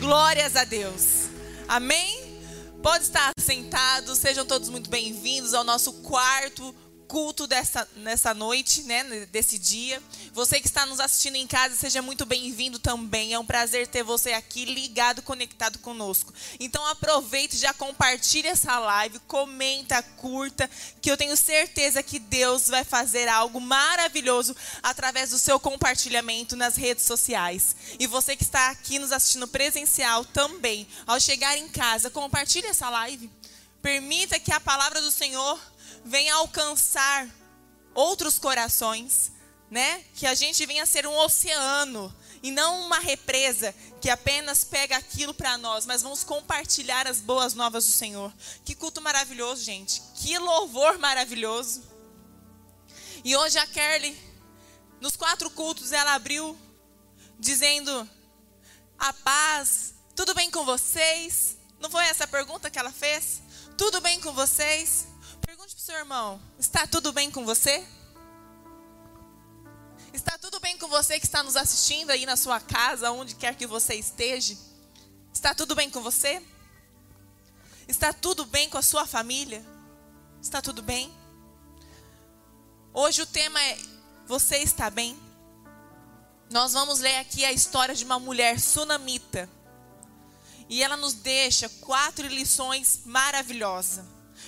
Glórias a Deus. Amém? Pode estar sentado, sejam todos muito bem-vindos ao nosso quarto culto dessa, nessa noite, né, desse dia. Você que está nos assistindo em casa, seja muito bem-vindo também. É um prazer ter você aqui ligado, conectado conosco. Então aproveite, já compartilhe essa live, comenta, curta, que eu tenho certeza que Deus vai fazer algo maravilhoso através do seu compartilhamento nas redes sociais. E você que está aqui nos assistindo presencial também, ao chegar em casa, compartilhe essa live. Permita que a palavra do Senhor venha alcançar outros corações, né? Que a gente venha ser um oceano e não uma represa que apenas pega aquilo para nós, mas vamos compartilhar as boas novas do Senhor. Que culto maravilhoso, gente. Que louvor maravilhoso. E hoje a Kerly, nos quatro cultos, ela abriu dizendo: A paz, tudo bem com vocês? Não foi essa a pergunta que ela fez? Tudo bem com vocês? Pergunte para o seu irmão: está tudo bem com você? Com você que está nos assistindo aí na sua casa, onde quer que você esteja? Está tudo bem com você? Está tudo bem com a sua família? Está tudo bem? Hoje o tema é: Você está bem? Nós vamos ler aqui a história de uma mulher sunamita. E ela nos deixa quatro lições maravilhosas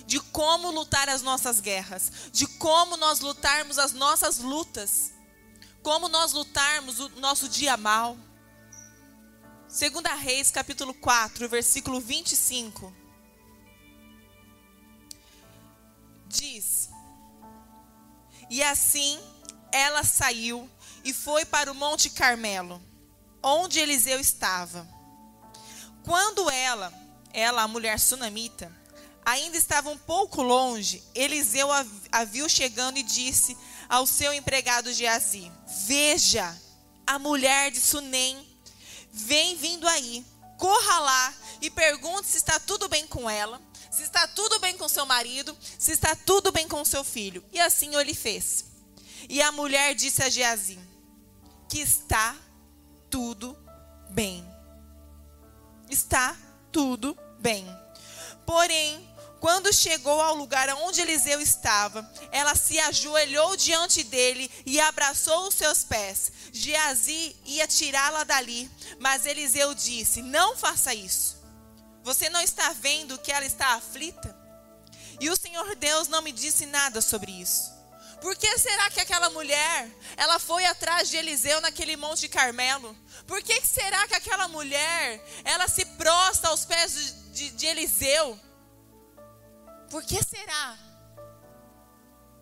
de como lutar as nossas guerras, de como nós lutarmos as nossas lutas, como nós lutarmos o nosso dia mal. Segunda Reis, capítulo 4, versículo 25. Diz: E assim ela saiu e foi para o Monte Carmelo, onde Eliseu estava. Quando ela, ela, a mulher sunamita, ainda estava um pouco longe, Eliseu a viu chegando e disse ao seu empregado Geazi: Veja, a mulher de Sunem vem vindo aí. Corra lá e pergunte se está tudo bem com ela, se está tudo bem com seu marido, se está tudo bem com seu filho. E assim ele fez. E a mulher disse a Geazi: Que está tudo bem. Está tudo bem. Porém, quando chegou ao lugar onde Eliseu estava, ela se ajoelhou diante dele e abraçou os seus pés. Geazi ia tirá-la dali, mas Eliseu disse: Não faça isso. Você não está vendo que ela está aflita? E o Senhor Deus não me disse nada sobre isso. Por que será que aquela mulher, ela foi atrás de Eliseu naquele monte de Carmelo? Por que será que aquela mulher, ela se prostra aos pés de, de, de Eliseu? Por que será?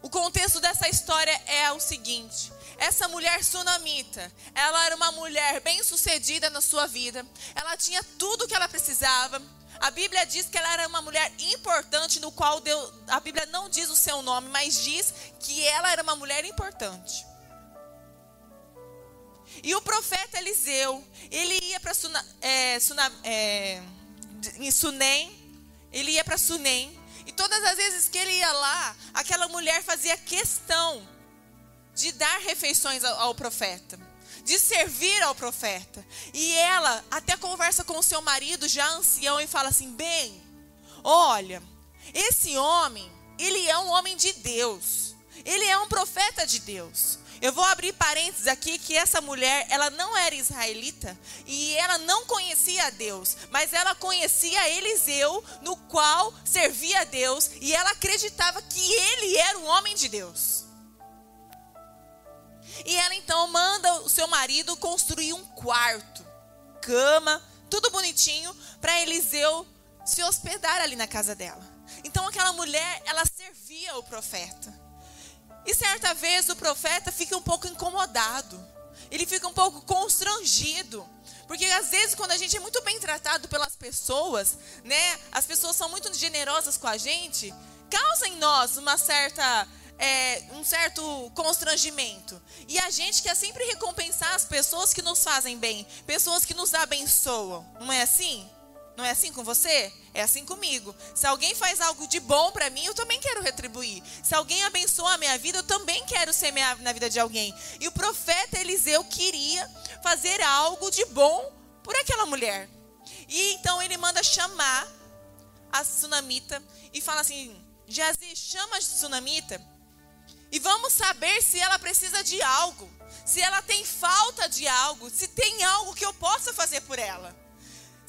O contexto dessa história é o seguinte: essa mulher sunamita, ela era uma mulher bem-sucedida na sua vida, ela tinha tudo o que ela precisava. A Bíblia diz que ela era uma mulher importante, no qual Deus, a Bíblia não diz o seu nome, mas diz que ela era uma mulher importante. E o profeta Eliseu, ele ia para é, é, em Sunem, ele ia para Sunem, e todas as vezes que ele ia lá, aquela mulher fazia questão de dar refeições ao, ao profeta, de servir ao profeta. E ela até conversa com o seu marido, já ancião, e fala assim: bem, olha, esse homem, ele é um homem de Deus, ele é um profeta de Deus. Eu vou abrir parênteses aqui que essa mulher, ela não era israelita e ela não conhecia a Deus, mas ela conhecia Eliseu, no qual servia a Deus, e ela acreditava que ele era um homem de Deus. E ela então manda o seu marido construir um quarto, cama, tudo bonitinho, para Eliseu se hospedar ali na casa dela. Então aquela mulher, ela servia o profeta. E certa vez o profeta fica um pouco incomodado. Ele fica um pouco constrangido. Porque às vezes quando a gente é muito bem tratado pelas pessoas, né? As pessoas são muito generosas com a gente, causa em nós uma certa é, um certo constrangimento. E a gente quer sempre recompensar as pessoas que nos fazem bem, pessoas que nos abençoam. Não é assim? Não é assim com você? É assim comigo. Se alguém faz algo de bom para mim, eu também quero retribuir. Se alguém abençoa a minha vida, eu também quero semear na vida de alguém. E o profeta Eliseu queria fazer algo de bom por aquela mulher. E então ele manda chamar a sunamita e fala assim: Geazi, chama a sunamita e vamos saber se ela precisa de algo, se ela tem falta de algo, se tem algo que eu possa fazer por ela.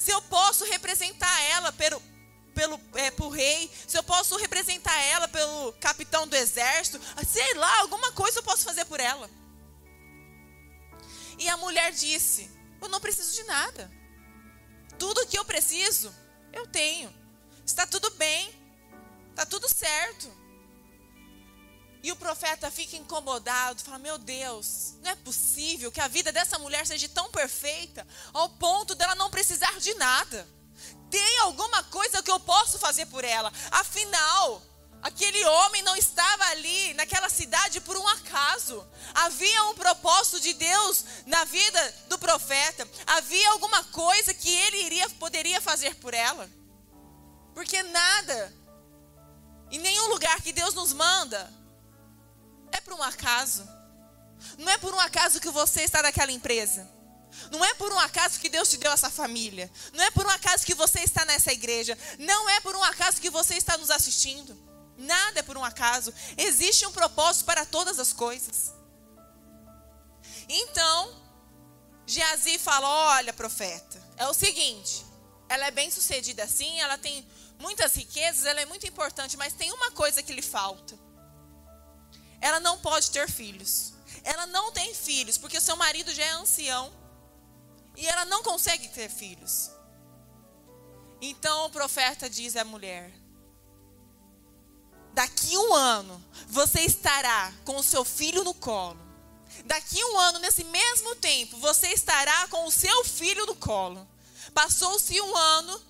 Se eu posso representar ela pelo, pelo é, pro rei, se eu posso representar ela pelo capitão do exército, sei lá, alguma coisa eu posso fazer por ela. E a mulher disse: Eu não preciso de nada. Tudo que eu preciso, eu tenho. Está tudo bem. Está tudo certo. E o profeta fica incomodado, fala: Meu Deus, não é possível que a vida dessa mulher seja tão perfeita ao ponto dela não precisar de nada. Tem alguma coisa que eu posso fazer por ela? Afinal, aquele homem não estava ali naquela cidade por um acaso. Havia um propósito de Deus na vida do profeta. Havia alguma coisa que ele iria poderia fazer por ela. Porque nada, em nenhum lugar que Deus nos manda, é por um acaso. Não é por um acaso que você está naquela empresa. Não é por um acaso que Deus te deu essa família. Não é por um acaso que você está nessa igreja. Não é por um acaso que você está nos assistindo. Nada é por um acaso. Existe um propósito para todas as coisas. Então, Geazi fala: Olha, profeta, é o seguinte. Ela é bem sucedida assim, ela tem muitas riquezas, ela é muito importante, mas tem uma coisa que lhe falta ela não pode ter filhos. Ela não tem filhos, porque o seu marido já é ancião. E ela não consegue ter filhos. Então o profeta diz à mulher: Daqui um ano você estará com o seu filho no colo. Daqui um ano, nesse mesmo tempo, você estará com o seu filho no colo. Passou-se um ano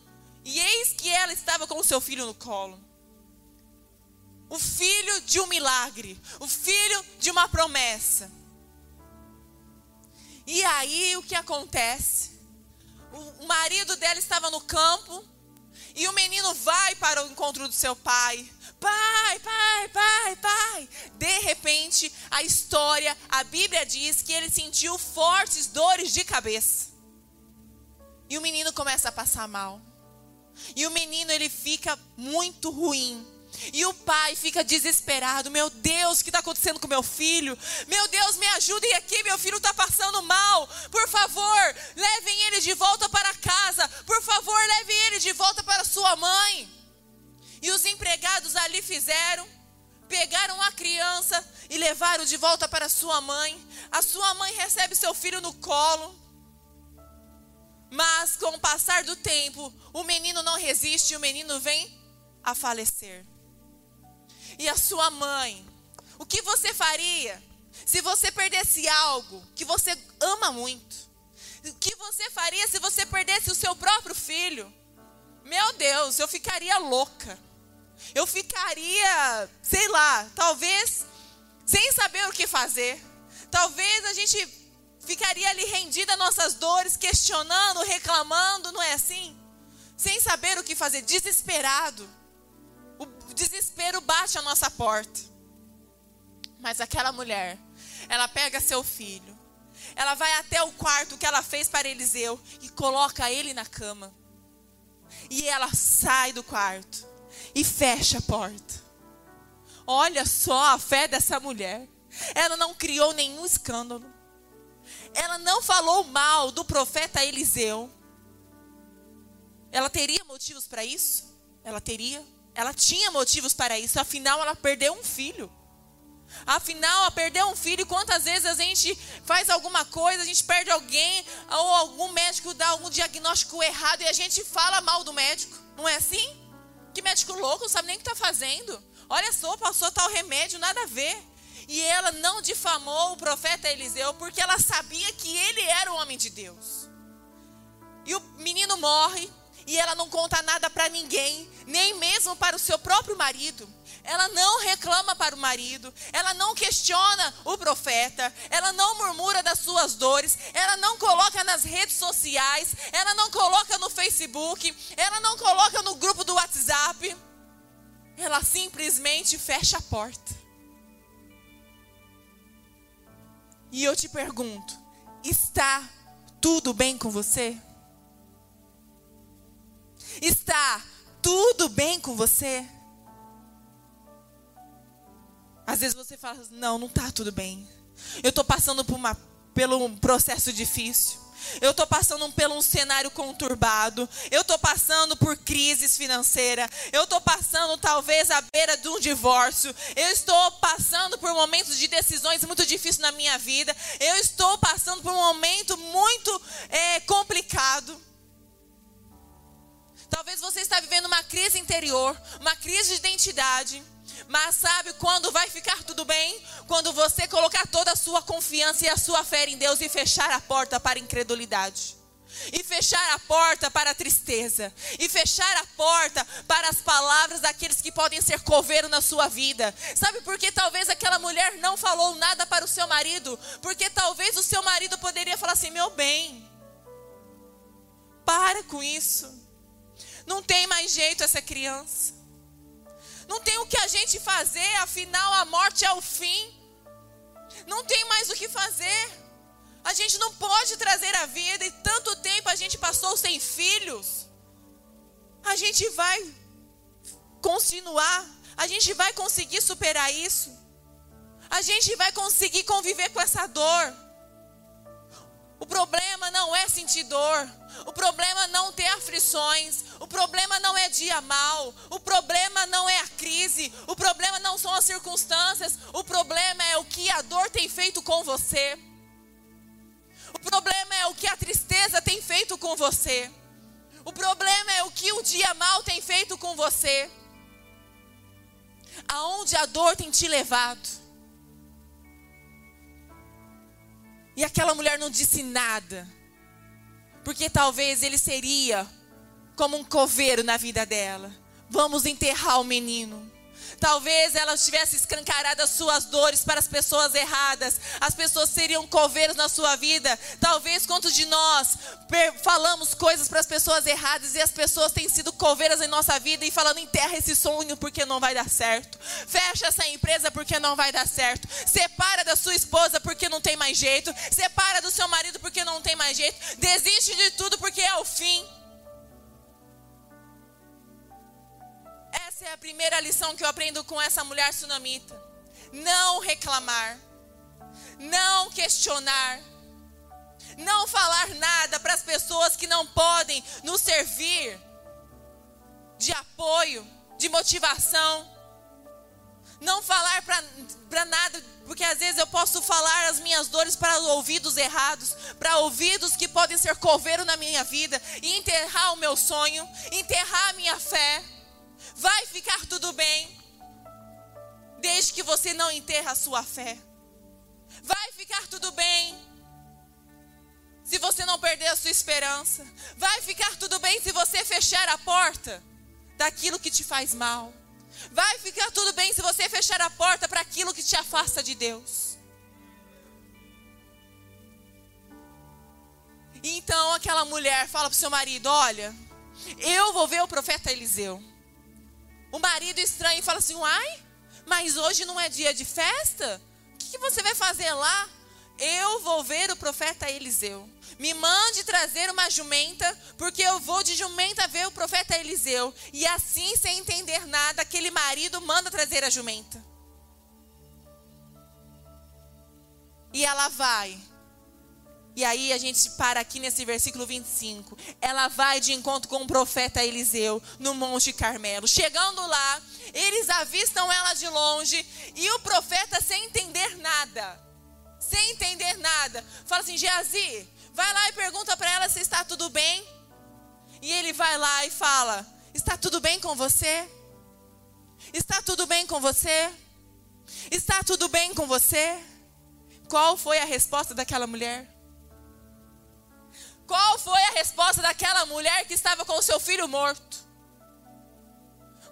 e eis que ela estava com o seu filho no colo o filho de um milagre, o filho de uma promessa. E aí o que acontece? O marido dela estava no campo e o menino vai para o encontro do seu pai. Pai, pai, pai, pai. De repente, a história, a Bíblia diz que ele sentiu fortes dores de cabeça. E o menino começa a passar mal. E o menino ele fica muito ruim. E o pai fica desesperado: Meu Deus, o que está acontecendo com meu filho? Meu Deus, me ajudem aqui, meu filho está passando mal. Por favor, levem ele de volta para casa. Por favor, levem ele de volta para sua mãe. E os empregados ali fizeram: pegaram a criança e levaram de volta para sua mãe. A sua mãe recebe seu filho no colo. Mas com o passar do tempo, o menino não resiste e o menino vem a falecer e a sua mãe. O que você faria se você perdesse algo que você ama muito? O que você faria se você perdesse o seu próprio filho? Meu Deus, eu ficaria louca. Eu ficaria, sei lá, talvez sem saber o que fazer. Talvez a gente ficaria ali rendida nossas dores, questionando, reclamando, não é assim? Sem saber o que fazer, desesperado desespero bate a nossa porta. Mas aquela mulher, ela pega seu filho, ela vai até o quarto que ela fez para Eliseu e coloca ele na cama. E ela sai do quarto e fecha a porta. Olha só a fé dessa mulher. Ela não criou nenhum escândalo. Ela não falou mal do profeta Eliseu. Ela teria motivos para isso? Ela teria. Ela tinha motivos para isso, afinal ela perdeu um filho. Afinal, ela perdeu um filho, quantas vezes a gente faz alguma coisa, a gente perde alguém, ou algum médico dá algum diagnóstico errado e a gente fala mal do médico. Não é assim? Que médico louco, não sabe nem o que está fazendo. Olha só, passou tal remédio, nada a ver. E ela não difamou o profeta Eliseu porque ela sabia que ele era o homem de Deus. E o menino morre, e ela não conta nada para ninguém, nem mesmo para o seu próprio marido. Ela não reclama para o marido, ela não questiona o profeta, ela não murmura das suas dores, ela não coloca nas redes sociais, ela não coloca no Facebook, ela não coloca no grupo do WhatsApp. Ela simplesmente fecha a porta. E eu te pergunto: está tudo bem com você? Tá tudo bem com você? Às vezes você fala, não, não tá tudo bem. Eu estou passando por, uma, pelo um processo difícil. Eu estou passando por um cenário conturbado. Eu estou passando por crises financeiras. Eu estou passando, talvez, à beira de um divórcio. Eu estou passando por momentos de decisões muito difíceis na minha vida. Eu estou passando por um momento muito é, complicado. Talvez você está vivendo uma crise interior, uma crise de identidade. Mas sabe quando vai ficar tudo bem? Quando você colocar toda a sua confiança e a sua fé em Deus e fechar a porta para a incredulidade. E fechar a porta para a tristeza. E fechar a porta para as palavras daqueles que podem ser coveiro na sua vida. Sabe por que talvez aquela mulher não falou nada para o seu marido? Porque talvez o seu marido poderia falar assim: meu bem, para com isso. Não tem mais jeito essa criança. Não tem o que a gente fazer, afinal a morte é o fim. Não tem mais o que fazer. A gente não pode trazer a vida e tanto tempo a gente passou sem filhos. A gente vai continuar, a gente vai conseguir superar isso. A gente vai conseguir conviver com essa dor. O problema não é sentir dor. O problema não ter aflições. O problema não é dia mal. O problema não é a crise. O problema não são as circunstâncias. O problema é o que a dor tem feito com você. O problema é o que a tristeza tem feito com você. O problema é o que o dia mal tem feito com você. Aonde a dor tem te levado. E aquela mulher não disse nada. Porque talvez ele seria como um coveiro na vida dela. Vamos enterrar o menino. Talvez ela tivesse escancarado as suas dores para as pessoas erradas. As pessoas seriam coveiros na sua vida. Talvez quantos de nós falamos coisas para as pessoas erradas e as pessoas têm sido coveiras em nossa vida e falando enterra esse sonho porque não vai dar certo. Fecha essa empresa porque não vai dar certo. Separa da sua esposa porque não tem mais jeito. Separa do seu marido porque não tem mais jeito. Desiste de tudo porque é o fim. Essa é a primeira lição que eu aprendo com essa mulher sunamita. Não reclamar, não questionar, não falar nada para as pessoas que não podem nos servir de apoio, de motivação. Não falar para nada, porque às vezes eu posso falar as minhas dores para ouvidos errados, para ouvidos que podem ser coveiro na minha vida, e enterrar o meu sonho, enterrar a minha fé. Vai ficar tudo bem. Desde que você não enterra a sua fé. Vai ficar tudo bem. Se você não perder a sua esperança. Vai ficar tudo bem se você fechar a porta daquilo que te faz mal. Vai ficar tudo bem se você fechar a porta para aquilo que te afasta de Deus. Então aquela mulher fala para o seu marido: Olha, eu vou ver o profeta Eliseu. O marido estranha e fala assim: Uai, mas hoje não é dia de festa? O que, que você vai fazer lá? Eu vou ver o profeta Eliseu. Me mande trazer uma jumenta, porque eu vou de jumenta ver o profeta Eliseu. E assim, sem entender nada, aquele marido manda trazer a jumenta. E ela vai. E aí a gente para aqui nesse versículo 25. Ela vai de encontro com o profeta Eliseu no Monte Carmelo. Chegando lá, eles avistam ela de longe e o profeta sem entender nada. Sem entender nada. Fala assim: Geazi, vai lá e pergunta para ela se está tudo bem. E ele vai lá e fala: Está tudo bem com você? Está tudo bem com você? Está tudo bem com você? Qual foi a resposta daquela mulher? Qual foi a resposta daquela mulher que estava com o seu filho morto?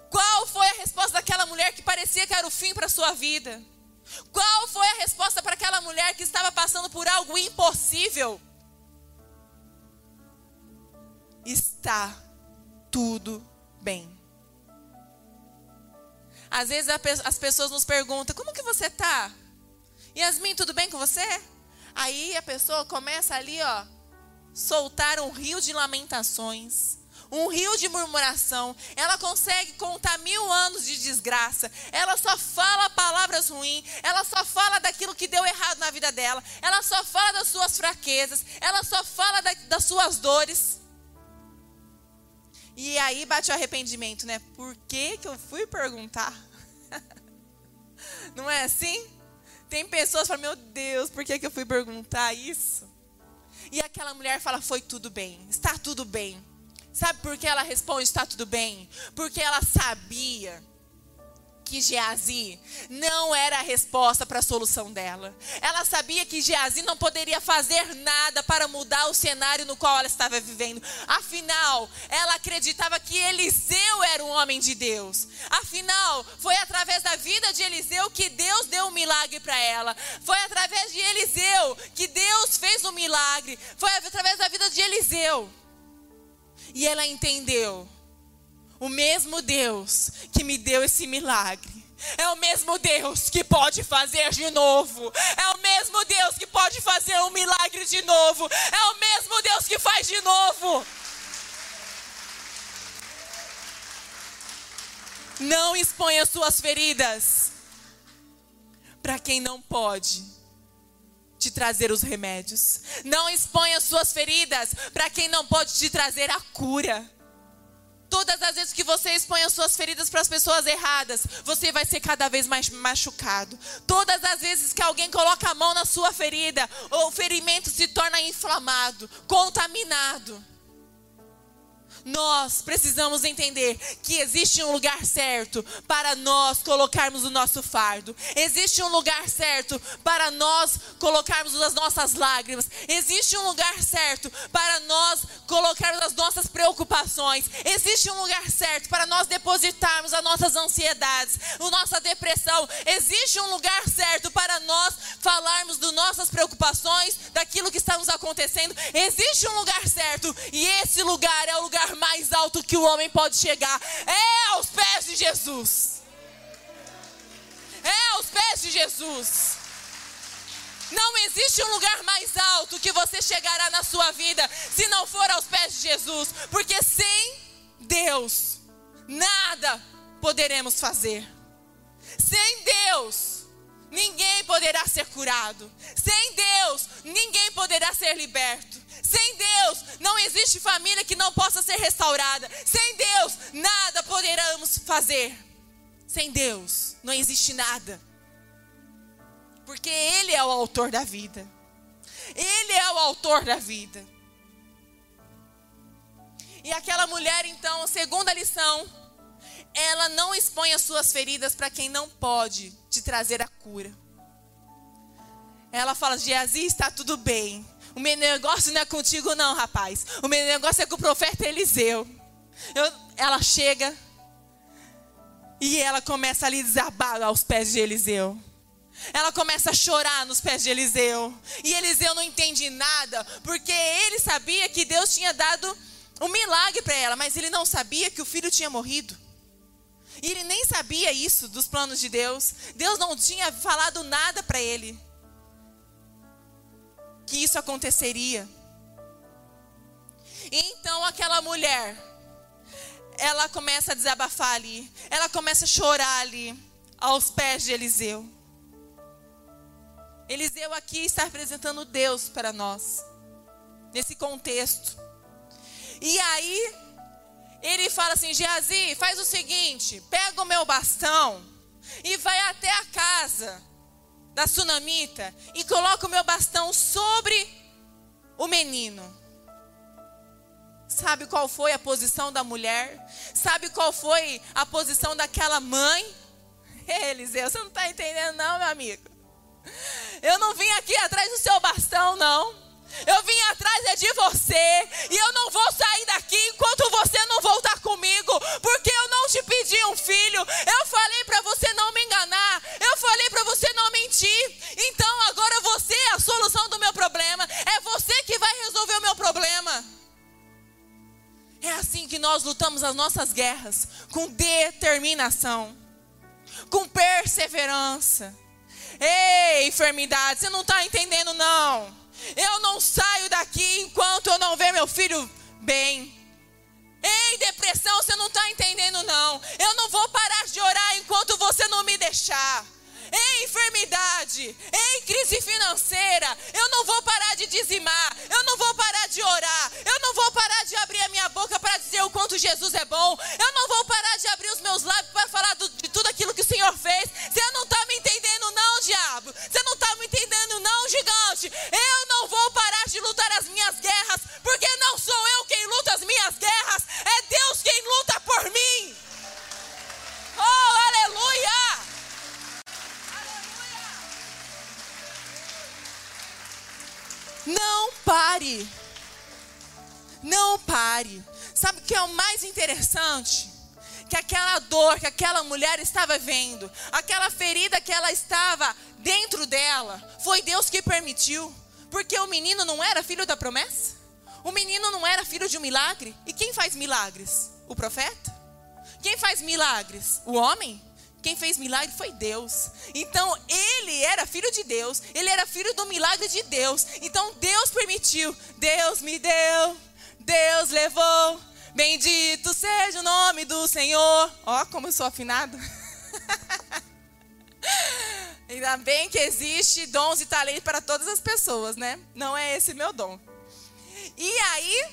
Qual foi a resposta daquela mulher que parecia que era o fim para a sua vida? Qual foi a resposta para aquela mulher que estava passando por algo impossível? Está tudo bem. Às vezes as pessoas nos perguntam: como que você está? Yasmin, tudo bem com você? Aí a pessoa começa ali, ó, soltar um rio de lamentações, um rio de murmuração. Ela consegue contar mil anos de desgraça. Ela só fala palavras ruins. Ela só fala daquilo que deu errado na vida dela. Ela só fala das suas fraquezas. Ela só fala da, das suas dores. E aí bate o arrependimento, né? Por que, que eu fui perguntar? Não é assim? Tem pessoas que falam, meu Deus, por que, que eu fui perguntar isso? E aquela mulher fala, foi tudo bem, está tudo bem. Sabe por que ela responde está tudo bem? Porque ela sabia que Geazi não era a resposta para a solução dela. Ela sabia que Geazi não poderia fazer nada para mudar o cenário no qual ela estava vivendo. Afinal, ela acreditava que Eliseu era um homem de Deus. Afinal, foi através da vida de Eliseu que Deus deu um milagre para ela. Foi através de Eliseu que Deus fez um milagre. Foi através da vida de Eliseu. E ela entendeu o mesmo Deus que me deu esse milagre. É o mesmo Deus que pode fazer de novo. É o mesmo Deus que pode fazer um milagre de novo. É o mesmo Deus que faz de novo. Não exponha suas feridas para quem não pode te trazer os remédios. Não exponha suas feridas para quem não pode te trazer a cura. Todas as vezes que você expõe as suas feridas para as pessoas erradas, você vai ser cada vez mais machucado. Todas as vezes que alguém coloca a mão na sua ferida, o ferimento se torna inflamado, contaminado. Nós precisamos entender que existe um lugar certo para nós colocarmos o nosso fardo. Existe um lugar certo para nós colocarmos as nossas lágrimas. Existe um lugar certo para nós colocarmos as nossas preocupações. Existe um lugar certo para nós depositarmos as nossas ansiedades, a nossa depressão. Existe um lugar certo para nós falarmos das nossas preocupações, daquilo que está nos acontecendo. Existe um lugar certo e esse lugar é o lugar mais alto que o homem pode chegar é aos pés de Jesus. É aos pés de Jesus. Não existe um lugar mais alto que você chegará na sua vida se não for aos pés de Jesus, porque sem Deus nada poderemos fazer. Sem Deus ninguém poderá ser curado. Sem Deus ninguém poderá ser liberto. Sem Deus, não existe família que não possa ser restaurada. Sem Deus, nada poderemos fazer. Sem Deus, não existe nada. Porque Ele é o autor da vida. Ele é o autor da vida. E aquela mulher, então, segunda lição, ela não expõe as suas feridas para quem não pode te trazer a cura. Ela fala: Geazi, está tudo bem. O meu negócio não é contigo, não, rapaz. O meu negócio é com o profeta Eliseu. Eu, ela chega e ela começa a lhe desabar aos pés de Eliseu. Ela começa a chorar nos pés de Eliseu. E Eliseu não entende nada, porque ele sabia que Deus tinha dado um milagre para ela, mas ele não sabia que o filho tinha morrido. E ele nem sabia isso dos planos de Deus. Deus não tinha falado nada para ele que isso aconteceria. E então aquela mulher, ela começa a desabafar ali, ela começa a chorar ali, aos pés de Eliseu. Eliseu aqui está representando Deus para nós, nesse contexto. E aí, ele fala assim: Geazi, faz o seguinte, pega o meu bastão e vai até a casa da sunamita e coloco o meu bastão sobre o menino. Sabe qual foi a posição da mulher? Sabe qual foi a posição daquela mãe? Eliseu, você não está entendendo, não, meu amigo. Eu não vim aqui atrás do seu bastão, não. Eu vim atrás é de você. E eu não vou sair daqui enquanto você não voltar comigo. Porque eu não te pedi um filho. Eu falei para você não me enganar. Eu falei para você não mentir. Então agora você é a solução do meu problema. É você que vai resolver o meu problema. É assim que nós lutamos as nossas guerras. Com determinação. Com perseverança. Ei, enfermidade, você não está entendendo, não. Eu não saio daqui enquanto eu não ver meu filho bem. Ei, depressão, você não está entendendo, não. Eu não vou parar de orar enquanto você não me deixar. Ei, enfermidade. Ei, crise financeira. Eu não vou parar de dizimar. Eu não vou parar de orar. Eu não vou parar de abrir a minha boca para dizer o quanto Jesus é bom. Eu não vou parar de abrir os meus lábios para falar do, de tudo aquilo que o Senhor fez. Você não está me entendendo, não, diabo. Você não gigante. Eu não vou parar de lutar as minhas guerras, porque não sou eu quem luta as minhas guerras, é Deus quem luta por mim. Oh, aleluia! Não pare. Não pare. Sabe o que é o mais interessante? Que aquela dor que aquela mulher estava vendo, aquela ferida que ela estava dentro dela, foi Deus que permitiu. Porque o menino não era filho da promessa? O menino não era filho de um milagre? E quem faz milagres? O profeta? Quem faz milagres? O homem? Quem fez milagre foi Deus. Então ele era filho de Deus. Ele era filho do milagre de Deus. Então Deus permitiu. Deus me deu. Deus levou. Bendito seja o nome do Senhor. Ó, como eu sou afinado. Ainda bem que existe dons e talentos para todas as pessoas, né? Não é esse meu dom. E aí,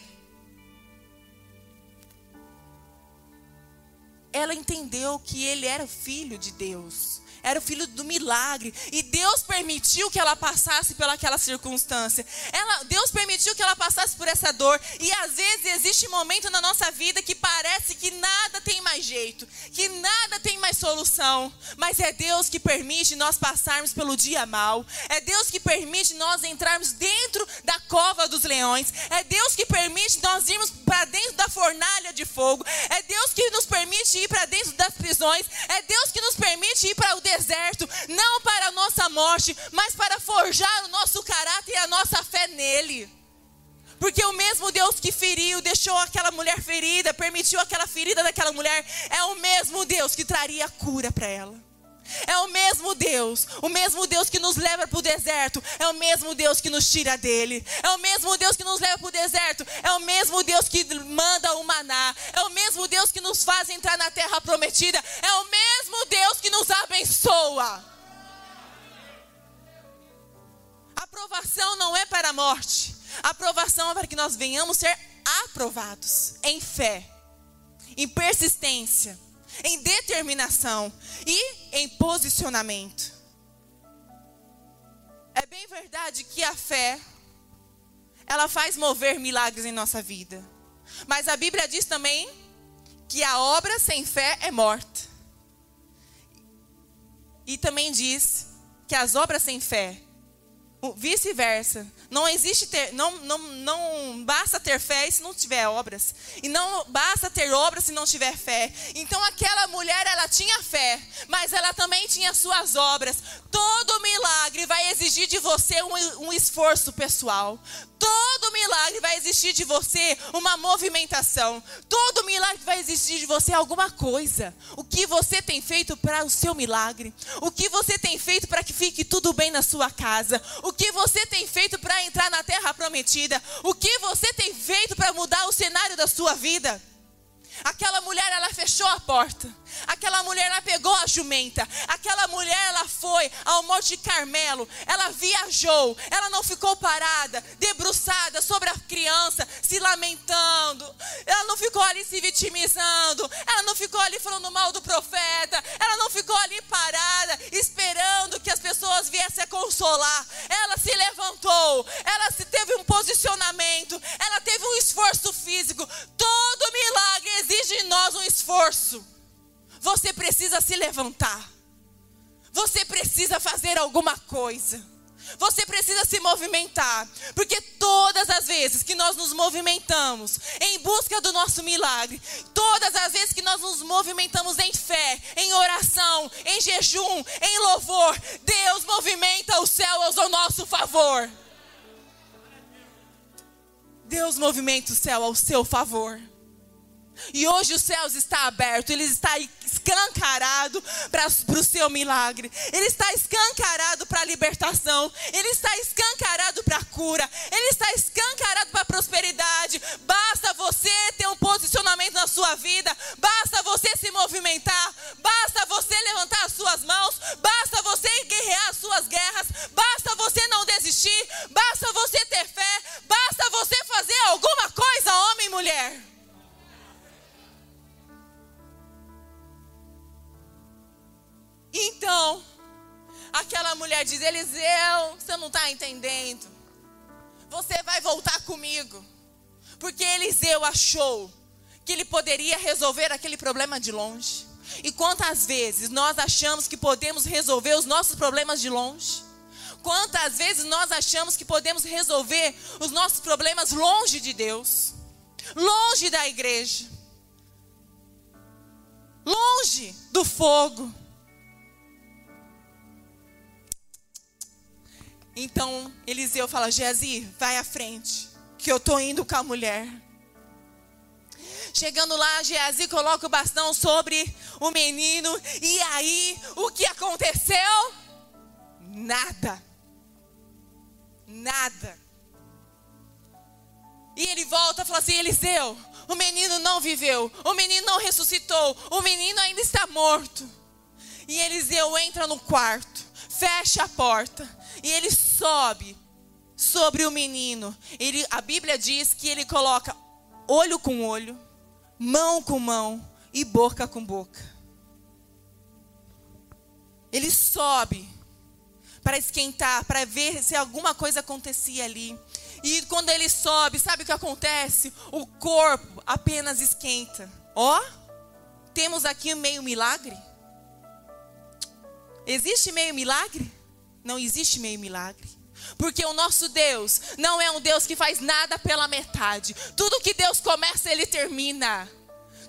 ela entendeu que ele era filho de Deus era o filho do milagre. E Deus permitiu que ela passasse pelaquela circunstância. Ela, Deus permitiu que ela passasse por essa dor. E às vezes existe momento na nossa vida que parece que nada tem mais jeito, que nada tem mais solução. Mas é Deus que permite nós passarmos pelo dia mal. É Deus que permite nós entrarmos dentro da cova dos leões. É Deus que permite nós irmos para dentro da fornalha de fogo. É Deus que nos permite ir para dentro das prisões. É Deus que nos permite ir para o deserto, não para a nossa morte, mas para forjar o nosso caráter e a nossa fé nele. Porque o mesmo Deus que feriu, deixou aquela mulher ferida, permitiu aquela ferida daquela mulher, é o mesmo Deus que traria cura para ela. É o mesmo Deus, o mesmo Deus que nos leva para o deserto, é o mesmo Deus que nos tira dele, é o mesmo Deus que nos leva para o deserto, é o mesmo Deus que manda o maná, é o mesmo Deus que nos faz entrar na terra prometida, é o mesmo Deus que nos abençoa. A aprovação não é para a morte, a aprovação é para que nós venhamos ser aprovados em fé, em persistência em determinação e em posicionamento. É bem verdade que a fé ela faz mover milagres em nossa vida. Mas a Bíblia diz também que a obra sem fé é morta. E também diz que as obras sem fé Vice-versa. Não existe ter, não, não, não basta ter fé se não tiver obras. E não basta ter obras se não tiver fé. Então aquela mulher, ela tinha fé, mas ela também tinha suas obras. Todo milagre vai exigir de você um, um esforço pessoal. Todo milagre vai exigir de você uma movimentação. Todo milagre vai exigir de você alguma coisa. O que você tem feito para o seu milagre? O que você tem feito para que fique tudo bem na sua casa? O que você tem feito para entrar na terra prometida? O que você tem feito para mudar o cenário da sua vida? Aquela mulher, ela fechou a porta. Aquela mulher, ela pegou a jumenta. Aquela mulher, ela foi ao Monte Carmelo. Ela viajou. Ela não ficou parada, debruçada sobre a criança, se lamentando. Ela não ficou ali se vitimizando. Ela não ficou ali falando mal do profeta. Ela não ficou ali parada, esperando que as pessoas viessem a consolar. Ela se levantou. Ela teve um posicionamento. Ela teve um esforço físico. Todo milagre exige de nós um esforço. Você precisa se levantar. Você precisa fazer alguma coisa. Você precisa se movimentar, porque todas as vezes que nós nos movimentamos em busca do nosso milagre, todas as vezes que nós nos movimentamos em fé, em oração, em jejum, em louvor, Deus movimenta o céu ao nosso favor. Deus movimenta o céu ao seu favor. E hoje os céus está aberto, ele está escancarado para o seu milagre. Ele está escancarado para a libertação, ele está escancarado para a cura, ele está escancarado para a prosperidade. Basta você ter um posicionamento na sua vida, basta você se movimentar, basta você levantar as suas mãos, basta você guerrear as suas guerras, basta você não desistir, basta você ter fé, basta você fazer alguma coisa, homem e mulher. Aquela mulher diz: Eliseu, você não está entendendo. Você vai voltar comigo. Porque Eliseu achou que ele poderia resolver aquele problema de longe. E quantas vezes nós achamos que podemos resolver os nossos problemas de longe? Quantas vezes nós achamos que podemos resolver os nossos problemas longe de Deus, longe da igreja, longe do fogo? Então Eliseu fala: Geazi, vai à frente, que eu estou indo com a mulher. Chegando lá, Geazi coloca o bastão sobre o menino. E aí, o que aconteceu? Nada. Nada. E ele volta e fala assim: Eliseu, o menino não viveu, o menino não ressuscitou, o menino ainda está morto. E Eliseu entra no quarto, fecha a porta e ele sobe sobre o menino. Ele, a Bíblia diz que ele coloca olho com olho, mão com mão e boca com boca. Ele sobe para esquentar, para ver se alguma coisa acontecia ali. E quando ele sobe, sabe o que acontece? O corpo apenas esquenta. Ó, temos aqui meio milagre. Existe meio milagre? Não existe meio milagre. Porque o nosso Deus não é um Deus que faz nada pela metade. Tudo que Deus começa, Ele termina.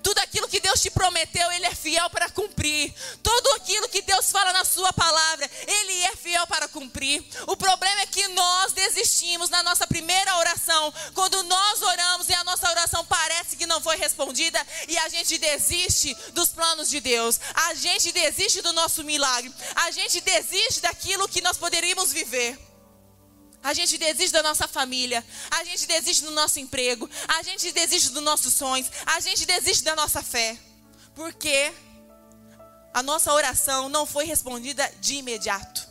Tudo aquilo que Deus te prometeu, Ele é fiel para cumprir. Tudo aquilo que Deus fala na Sua palavra, Ele é fiel para cumprir. O problema é que nós desistimos na nossa primeira oração. Quando nós oramos e a nossa oração parece que não foi respondida, e a gente desiste dos planos de Deus. A gente desiste do nosso milagre. A gente desiste daquilo que nós poderíamos viver. A gente desiste da nossa família, a gente desiste do nosso emprego, a gente desiste dos nossos sonhos, a gente desiste da nossa fé. Porque a nossa oração não foi respondida de imediato.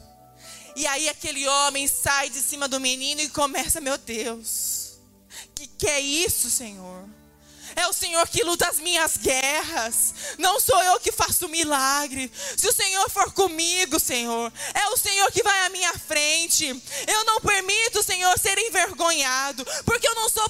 E aí aquele homem sai de cima do menino e começa, meu Deus, que que é isso, Senhor? É o Senhor que luta as minhas guerras. Não sou eu que faço milagre. Se o Senhor for comigo, Senhor, é o Senhor que vai à minha frente. Eu não permito, Senhor, ser envergonhado, porque eu não sou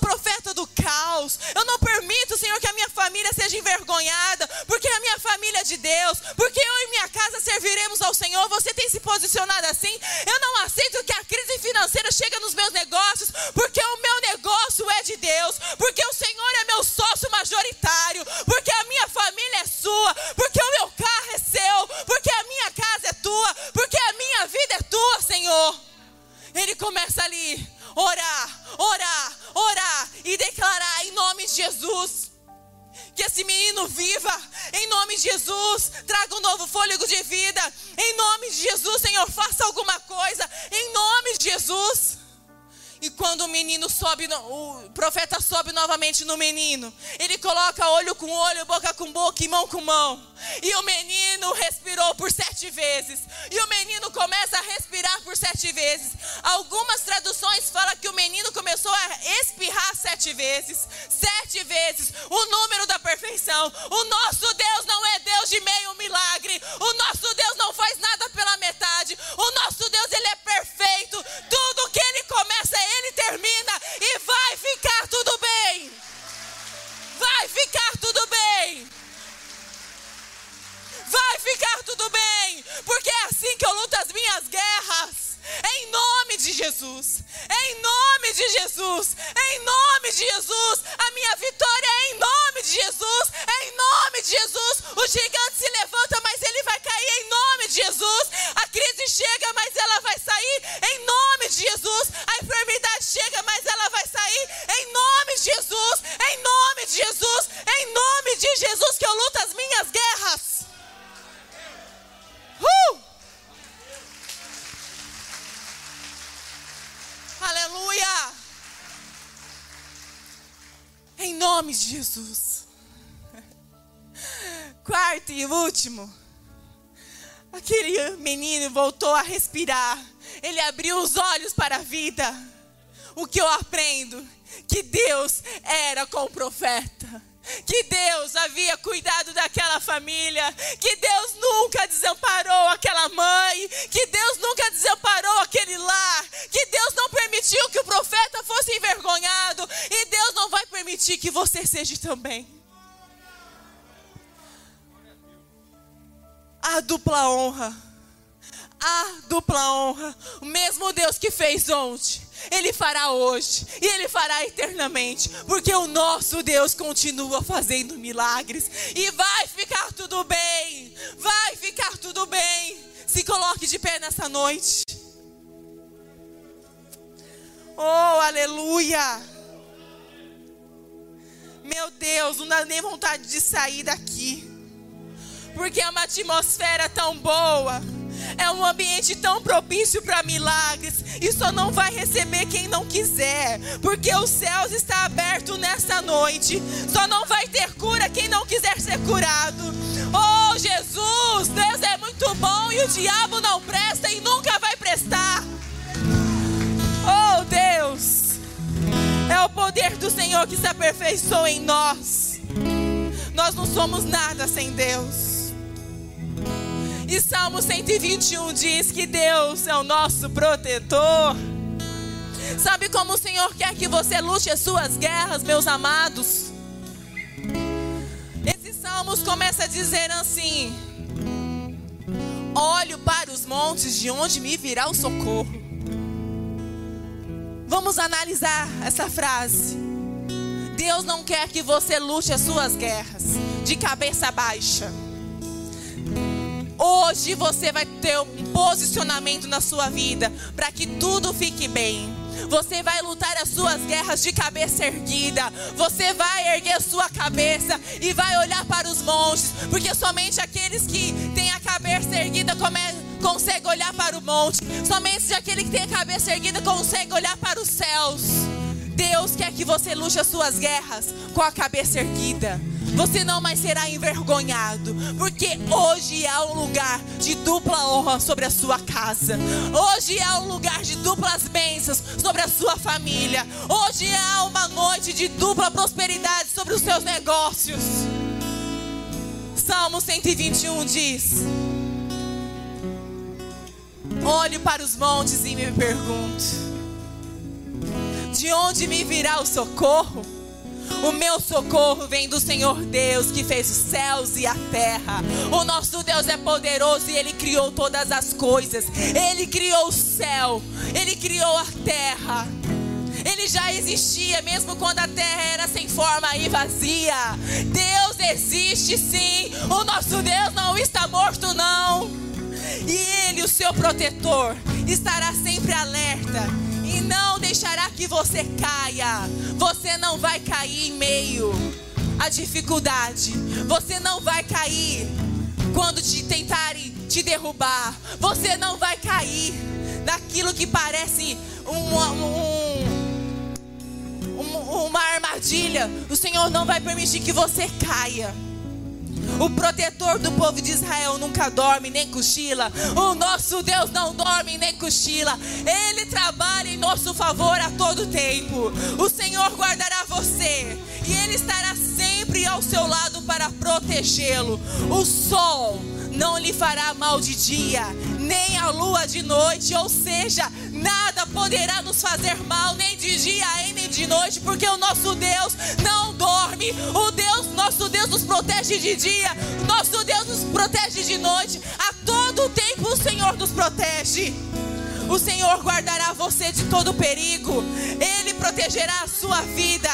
sobe novamente no menino, ele coloca olho com olho, boca com boca e mão com mão. E o menino respirou Jesus. Quarto e último. Aquele menino voltou a respirar. Ele abriu os olhos para a vida. O que eu aprendo? Que Deus era com o profeta. que Deus havia cuidado daquela família, que Deus nunca desamparou seja também. A dupla honra. A dupla honra. O mesmo Deus que fez ontem ele fará hoje e Ele fará eternamente, porque o nosso Deus continua fazendo milagres e vai ficar tudo bem, vai ficar tudo bem. Se coloque de pé nessa noite. Oh, aleluia! Meu Deus, não dá nem vontade de sair daqui, porque é uma atmosfera tão boa. É um ambiente tão propício para milagres. E só não vai receber quem não quiser. Porque os céus está aberto nesta noite. Só não vai ter cura quem não quiser ser curado. Oh, Jesus, Deus é muito bom e o diabo não presta e nunca vai prestar. Poder do Senhor que se aperfeiçoa em nós. Nós não somos nada sem Deus. E Salmo 121 diz que Deus é o nosso protetor. Sabe como o Senhor quer que você lute as suas guerras, meus amados? Esses salmos começa a dizer assim: Olho para os montes, de onde me virá o socorro. Vamos analisar essa frase. Deus não quer que você lute as suas guerras de cabeça baixa. Hoje você vai ter um posicionamento na sua vida para que tudo fique bem. Você vai lutar as suas guerras de cabeça erguida. Você vai erguer sua cabeça e vai olhar para os montes, porque somente aqueles que têm a cabeça erguida conseguem olhar para o monte. Somente aquele que tem a cabeça erguida consegue olhar para os céus. Deus quer que você lute as suas guerras com a cabeça erguida. Você não mais será envergonhado, porque hoje é um lugar de dupla honra sobre a sua casa. Hoje é um lugar de duplas bênçãos sobre a sua família. Hoje é uma noite de dupla prosperidade sobre os seus negócios. Salmo 121 diz: Olhe para os montes e me pergunto de onde me virá o socorro? O meu socorro vem do Senhor Deus que fez os céus e a terra. O nosso Deus é poderoso e Ele criou todas as coisas. Ele criou o céu, Ele criou a terra. Ele já existia mesmo quando a terra era sem forma e vazia. Deus existe sim. O nosso Deus não está morto, não. E Ele, o seu protetor, estará sempre alerta e não deixará que você caia. Você não vai cair em meio à dificuldade. Você não vai cair quando te tentarem te derrubar. Você não vai cair naquilo que parece um, um, uma armadilha. O Senhor não vai permitir que você caia. O protetor do povo de Israel nunca dorme nem cochila. O nosso Deus não dorme nem cochila. Ele trabalha em nosso favor a todo tempo. O Senhor guardará você e ele estará sempre ao seu lado para protegê-lo. O sol não lhe fará mal de dia, nem a lua de noite, ou seja, nada poderá nos fazer mal, nem de dia nem de noite, porque o nosso Deus não dorme. O Deus, nosso Deus nos protege de dia, nosso Deus nos protege de noite. A todo tempo o Senhor nos protege. O Senhor guardará você de todo perigo. Ele protegerá a sua vida.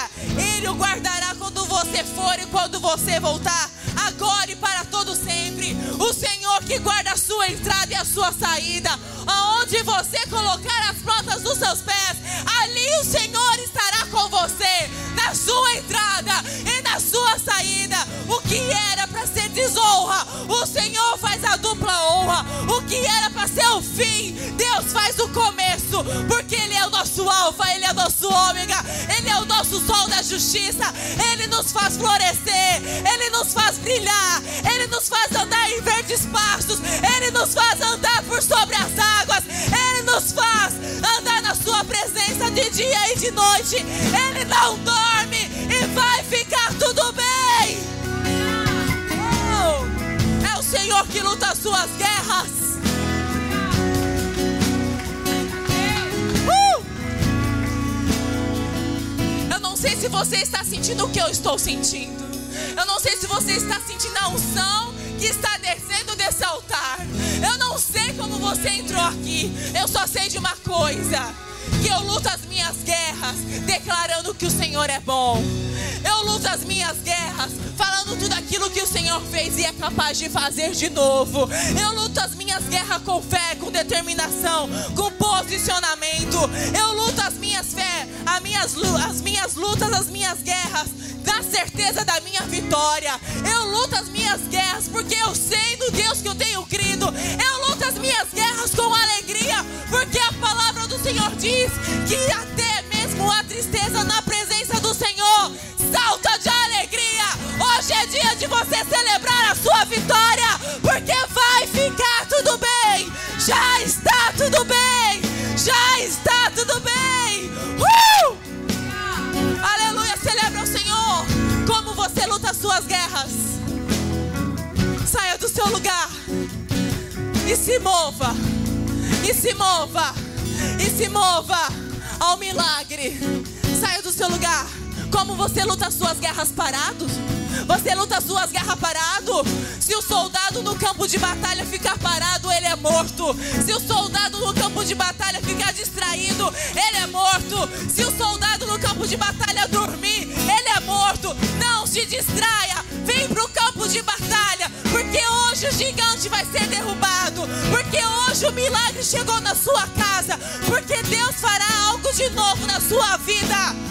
Ele o guardará quando você for e quando você voltar. Agora e para todo sempre. O Senhor que guarda a sua entrada e a sua saída. Aonde você colocar as plantas dos seus pés, ali o Senhor estará com você. Na sua entrada e na sua saída. O que era para ser desonra, o Senhor faz a dupla honra. O que era para ser o fim, Deus faz o começo. Porque Ele é o nosso alfa, Ele é o nosso ômega. Ele é o nosso do sol da justiça, Ele nos faz florescer, Ele nos faz brilhar, Ele nos faz andar em verdes pastos, Ele nos faz andar por sobre as águas, Ele nos faz andar na Sua presença de dia e de noite, Ele não dorme e vai ficar tudo bem. Oh, é o Senhor que luta as suas guerras. Se você está sentindo o que eu estou sentindo. Eu não sei se você está sentindo a unção que está descendo desse altar. Eu não sei como você entrou aqui. Eu só sei de uma coisa: que eu luto as minhas guerras declarando que o Senhor é bom. Eu luto as minhas guerras falando tudo aquilo que o Senhor fez e é capaz de fazer de novo. Eu luto as minhas guerras com fé, com determinação, com posicionamento. Eu luto as minhas fé, as minhas, as minhas lutas, as minhas guerras na certeza da minha vitória. Eu luto as minhas guerras porque eu sei do Deus que eu tenho crido. Eu luto diz que até mesmo a tristeza na presença do Senhor salta de alegria. Hoje é dia de você celebrar a sua vitória porque vai ficar tudo bem. Já está tudo bem. Já está tudo bem. Uh! Aleluia, celebra o Senhor. Como você luta as suas guerras. Saia do seu lugar e se mova. E se mova. Se mova ao milagre. Saia do seu lugar. Como você luta as suas guerras parados? Você luta as suas guerras parado? Se o soldado no campo de batalha ficar parado, ele é morto. Se o soldado no campo de batalha ficar distraído, ele é morto. Se o soldado no campo de batalha dormir, ele é morto. Não se distraia. Hoje o gigante vai ser derrubado. Porque hoje o milagre chegou na sua casa. Porque Deus fará algo de novo na sua vida.